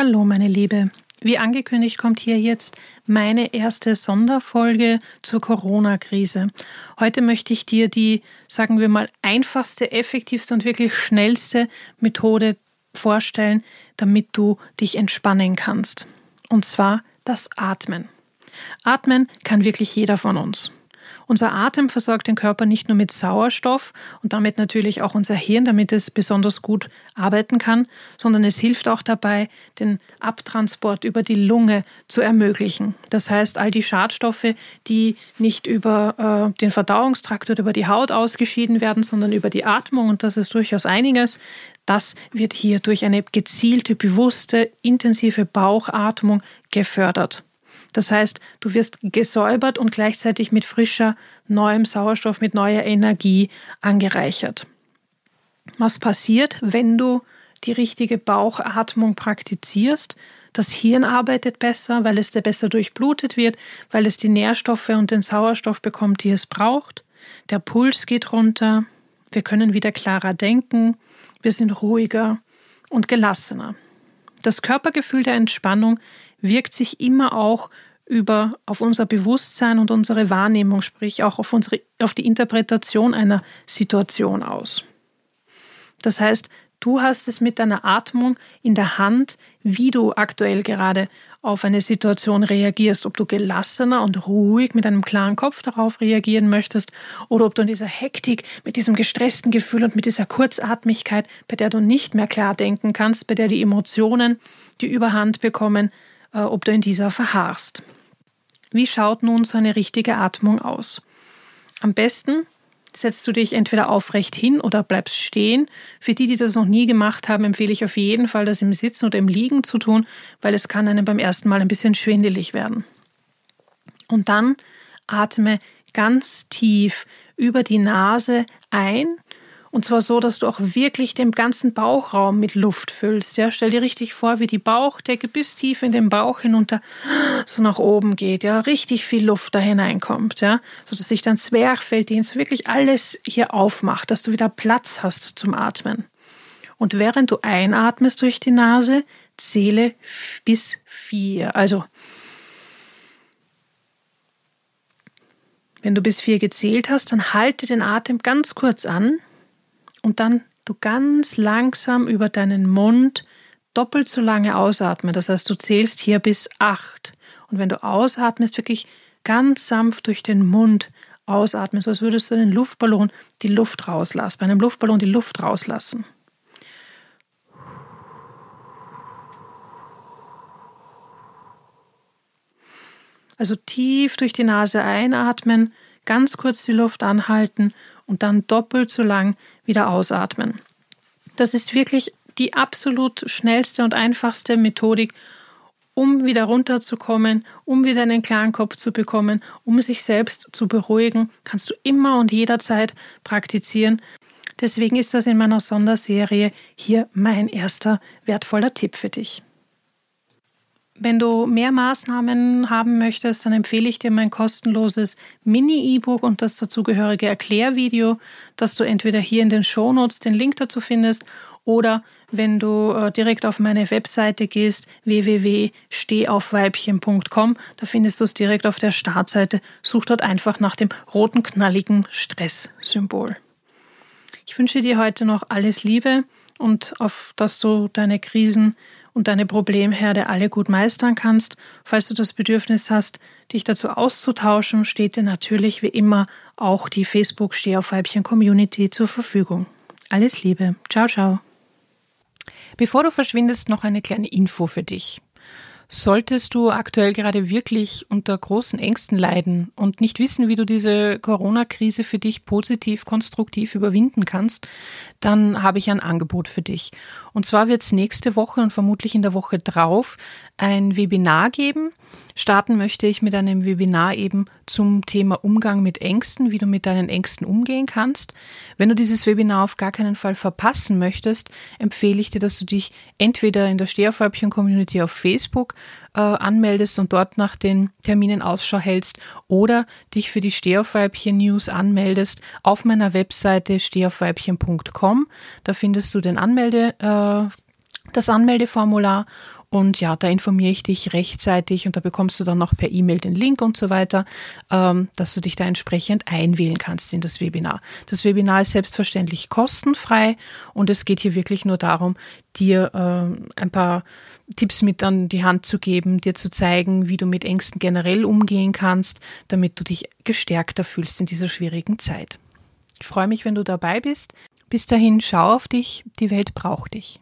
Hallo, meine Liebe. Wie angekündigt kommt hier jetzt meine erste Sonderfolge zur Corona-Krise. Heute möchte ich dir die, sagen wir mal, einfachste, effektivste und wirklich schnellste Methode vorstellen, damit du dich entspannen kannst. Und zwar das Atmen. Atmen kann wirklich jeder von uns. Unser Atem versorgt den Körper nicht nur mit Sauerstoff und damit natürlich auch unser Hirn, damit es besonders gut arbeiten kann, sondern es hilft auch dabei, den Abtransport über die Lunge zu ermöglichen. Das heißt, all die Schadstoffe, die nicht über äh, den Verdauungstrakt oder über die Haut ausgeschieden werden, sondern über die Atmung, und das ist durchaus einiges, das wird hier durch eine gezielte, bewusste, intensive Bauchatmung gefördert. Das heißt, du wirst gesäubert und gleichzeitig mit frischer, neuem Sauerstoff, mit neuer Energie angereichert. Was passiert, wenn du die richtige Bauchatmung praktizierst? Das Hirn arbeitet besser, weil es besser durchblutet wird, weil es die Nährstoffe und den Sauerstoff bekommt, die es braucht. Der Puls geht runter. Wir können wieder klarer denken. Wir sind ruhiger und gelassener. Das Körpergefühl der Entspannung wirkt sich immer auch über auf unser Bewusstsein und unsere Wahrnehmung, sprich auch auf unsere auf die Interpretation einer Situation aus. Das heißt, du hast es mit deiner Atmung in der Hand, wie du aktuell gerade auf eine Situation reagierst, ob du gelassener und ruhig mit einem klaren Kopf darauf reagieren möchtest oder ob du in dieser Hektik, mit diesem gestressten Gefühl und mit dieser Kurzatmigkeit, bei der du nicht mehr klar denken kannst, bei der die Emotionen die Überhand bekommen, äh, ob du in dieser verharrst. Wie schaut nun so eine richtige Atmung aus? Am besten setzt du dich entweder aufrecht hin oder bleibst stehen. Für die, die das noch nie gemacht haben, empfehle ich auf jeden Fall, das im Sitzen oder im Liegen zu tun, weil es kann einem beim ersten Mal ein bisschen schwindelig werden. Und dann atme ganz tief über die Nase ein und zwar so, dass du auch wirklich den ganzen Bauchraum mit Luft füllst. Ja, stell dir richtig vor, wie die Bauchdecke bis tief in den Bauch hinunter so nach oben geht. Ja, richtig viel Luft da hineinkommt. Ja, so dass sich dein Zwerchfelldienst wirklich alles hier aufmacht, dass du wieder Platz hast zum Atmen. Und während du einatmest durch die Nase, zähle bis vier. Also Wenn du bis vier gezählt hast, dann halte den Atem ganz kurz an und dann du ganz langsam über deinen Mund doppelt so lange ausatmen. Das heißt, du zählst hier bis acht. Und wenn du ausatmest, wirklich ganz sanft durch den Mund ausatmen, so als würdest du den Luftballon die Luft rauslassen, bei einem Luftballon die Luft rauslassen. Also tief durch die Nase einatmen, ganz kurz die Luft anhalten und dann doppelt so lang wieder ausatmen. Das ist wirklich die absolut schnellste und einfachste Methodik, um wieder runterzukommen, um wieder einen klaren Kopf zu bekommen, um sich selbst zu beruhigen, kannst du immer und jederzeit praktizieren. Deswegen ist das in meiner Sonderserie hier mein erster wertvoller Tipp für dich. Wenn du mehr Maßnahmen haben möchtest, dann empfehle ich dir mein kostenloses Mini-E-Book und das dazugehörige Erklärvideo, das du entweder hier in den Shownotes den Link dazu findest oder wenn du äh, direkt auf meine Webseite gehst, www.stehaufweibchen.com, da findest du es direkt auf der Startseite. Such dort einfach nach dem roten knalligen Stress-Symbol. Ich wünsche dir heute noch alles Liebe und auf dass du deine Krisen und deine Problemherde alle gut meistern kannst. Falls du das Bedürfnis hast, dich dazu auszutauschen, steht dir natürlich wie immer auch die Facebook Steh auf Weibchen Community zur Verfügung. Alles Liebe. Ciao, ciao. Bevor du verschwindest, noch eine kleine Info für dich. Solltest du aktuell gerade wirklich unter großen Ängsten leiden und nicht wissen, wie du diese Corona-Krise für dich positiv, konstruktiv überwinden kannst, dann habe ich ein Angebot für dich. Und zwar wird es nächste Woche und vermutlich in der Woche drauf ein Webinar geben. Starten möchte ich mit einem Webinar eben zum Thema Umgang mit Ängsten, wie du mit deinen Ängsten umgehen kannst. Wenn du dieses Webinar auf gar keinen Fall verpassen möchtest, empfehle ich dir, dass du dich entweder in der Steherfäubchen-Community auf Facebook äh, anmeldest und dort nach den Terminen Ausschau hältst oder dich für die Stehaufweibchen-News anmeldest auf meiner Webseite stehaufweibchen.com. Da findest du den Anmelde, äh, das Anmeldeformular Und ja, da informiere ich dich rechtzeitig und da bekommst du dann noch per E-Mail den Link und so weiter, ähm, dass du dich da entsprechend einwählen kannst in das Webinar. Das Webinar ist selbstverständlich kostenfrei und es geht hier wirklich nur darum, dir äh, ein paar Tipps mit an die Hand zu geben, dir zu zeigen, wie du mit Ängsten generell umgehen kannst, damit du dich gestärkter fühlst in dieser schwierigen Zeit. Ich freue mich, wenn du dabei bist. Bis dahin, schau auf dich, die Welt braucht dich.